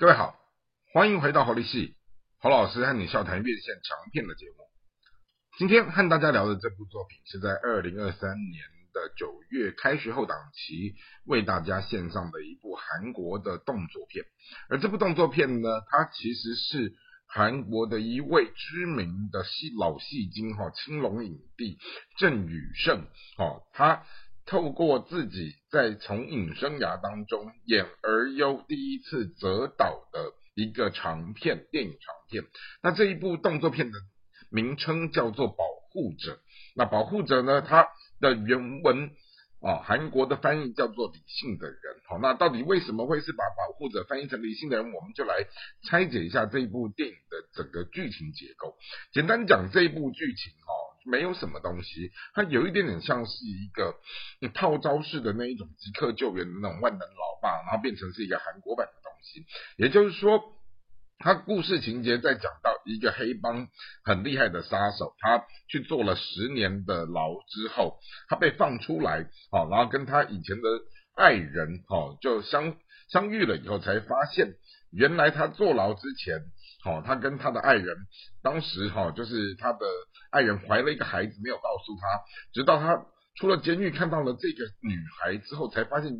各位好，欢迎回到侯立系，侯老师和你笑谈院线长片的节目。今天和大家聊的这部作品是在二零二三年的九月开学后档期为大家献上的一部韩国的动作片，而这部动作片呢，它其实是韩国的一位知名的戏老戏精哈青龙影帝郑宇盛哦，他。透过自己在从影生涯当中演而优第一次择导的一个长片电影长片，那这一部动作片的名称叫做《保护者》。那《保护者》呢，它的原文啊，韩国的翻译叫做“理性的人”。好，那到底为什么会是把“保护者”翻译成“理性的人”？我们就来拆解一下这一部电影的整个剧情结构。简单讲，这一部剧情。没有什么东西，它有一点点像是一个套招式的那一种即刻救援的那种万能老爸，然后变成是一个韩国版的东西。也就是说，他故事情节在讲到一个黑帮很厉害的杀手，他去做了十年的牢之后，他被放出来，好，然后跟他以前的爱人，哦，就相相遇了以后，才发现原来他坐牢之前。好，他跟他的爱人，当时哈，就是他的爱人怀了一个孩子，没有告诉他，直到他出了监狱，看到了这个女孩之后，才发现，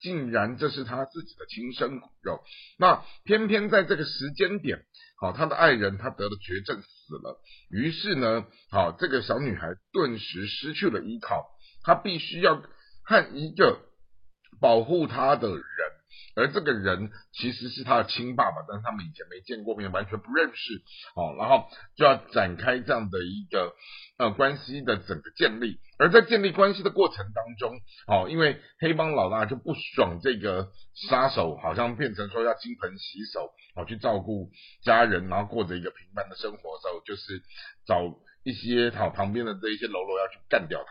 竟然这是他自己的亲生骨肉。那偏偏在这个时间点，好，他的爱人他得了绝症死了，于是呢，好，这个小女孩顿时失去了依靠，她必须要和一个保护她的人。而这个人其实是他的亲爸爸，但是他们以前没见过面，完全不认识。哦，然后就要展开这样的一个呃关系的整个建立。而在建立关系的过程当中，哦，因为黑帮老大就不爽这个杀手，好像变成说要金盆洗手，哦，去照顾家人，然后过着一个平凡的生活的时候，就是找一些好旁边的这一些喽啰要去干掉他。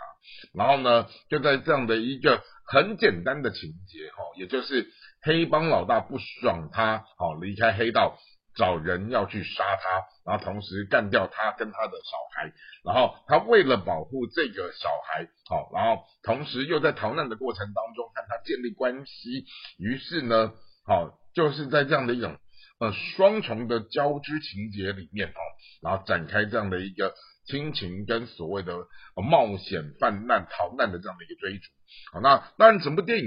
然后呢，就在这样的一个很简单的情节，哈，也就是。黑帮老大不爽他，好离开黑道，找人要去杀他，然后同时干掉他跟他的小孩，然后他为了保护这个小孩，好，然后同时又在逃难的过程当中和他建立关系，于是呢，好就是在这样的一种呃双重的交织情节里面，哦，然后展开这样的一个亲情跟所谓的冒险犯难逃难的这样的一个追逐，好，那当然整部电影。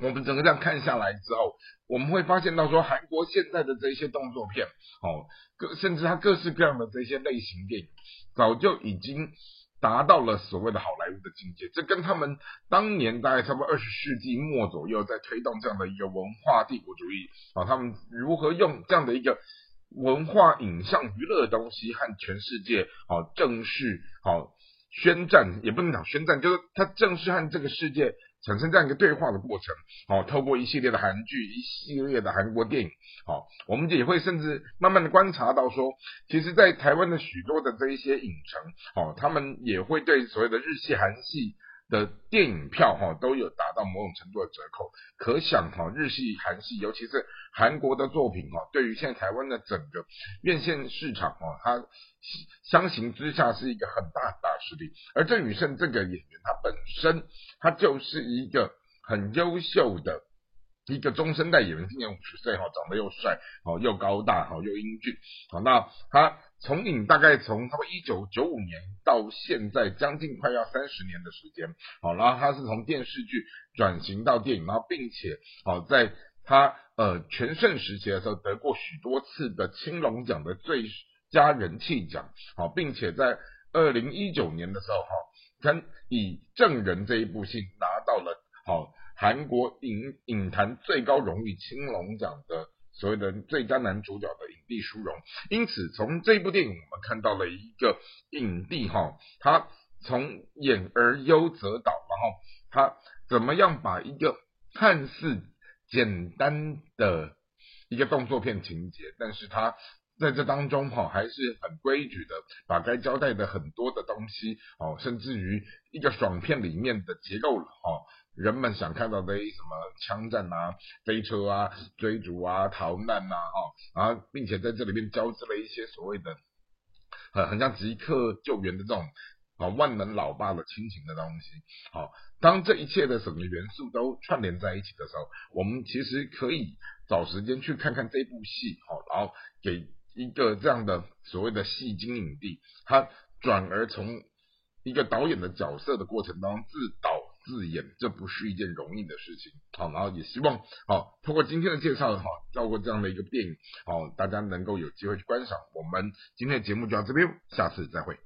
我们整个这样看下来之后，我们会发现到说，韩国现在的这些动作片，哦，各甚至它各式各样的这些类型电影，早就已经达到了所谓的好莱坞的境界。这跟他们当年大概差不多二十世纪末左右，在推动这样的一个文化帝国主义，啊，他们如何用这样的一个文化影像娱乐的东西和全世界，哦，正式，好宣战，也不能讲宣战，就是他正式和这个世界。产生这样一个对话的过程，好，透过一系列的韩剧，一系列的韩国电影，好，我们也会甚至慢慢的观察到说，其实，在台湾的许多的这一些影城，好，他们也会对所谓的日系、韩系。的电影票哈都有达到某种程度的折扣，可想哈日系、韩系，尤其是韩国的作品哈，对于现在台湾的整个院线市场哈，它相形之下是一个很大很大势力。而郑宇盛这个演员，他本身他就是一个很优秀的。一个中生代演员，今年五十岁哈，长得又帅，哦又高大，好又英俊，好那他从影大概从他们一九九五年到现在将近快要三十年的时间，好然后他是从电视剧转型到电影，然后并且好在他呃全盛时期的时候得过许多次的青龙奖的最佳人气奖，好并且在二零一九年的时候哈，跟以证人这一部戏拿到了好。韩国影影坛最高荣誉青龙奖的所谓的最佳男主角的一影帝殊荣，因此从这部电影我们看到了一个影帝哈，他从演而优则导，然后他怎么样把一个看似简单的一个动作片情节，但是他在这当中哈还是很规矩的，把该交代的很多的东西哦，甚至于一个爽片里面的结构哈。人们想看到的什么枪战啊、飞车啊、追逐啊、逃难呐，哦，然后并且在这里面交织了一些所谓的很很像即刻救援的这种啊万能老爸的亲情的东西。好，当这一切的什么元素都串联在一起的时候，我们其实可以找时间去看看这部戏，好，然后给一个这样的所谓的戏精影帝，他转而从一个导演的角色的过程当中自导。自演，这不是一件容易的事情。好，然后也希望，好，通过今天的介绍，哈，照过这样的一个电影，好，大家能够有机会去观赏。我们今天的节目就到这边，下次再会。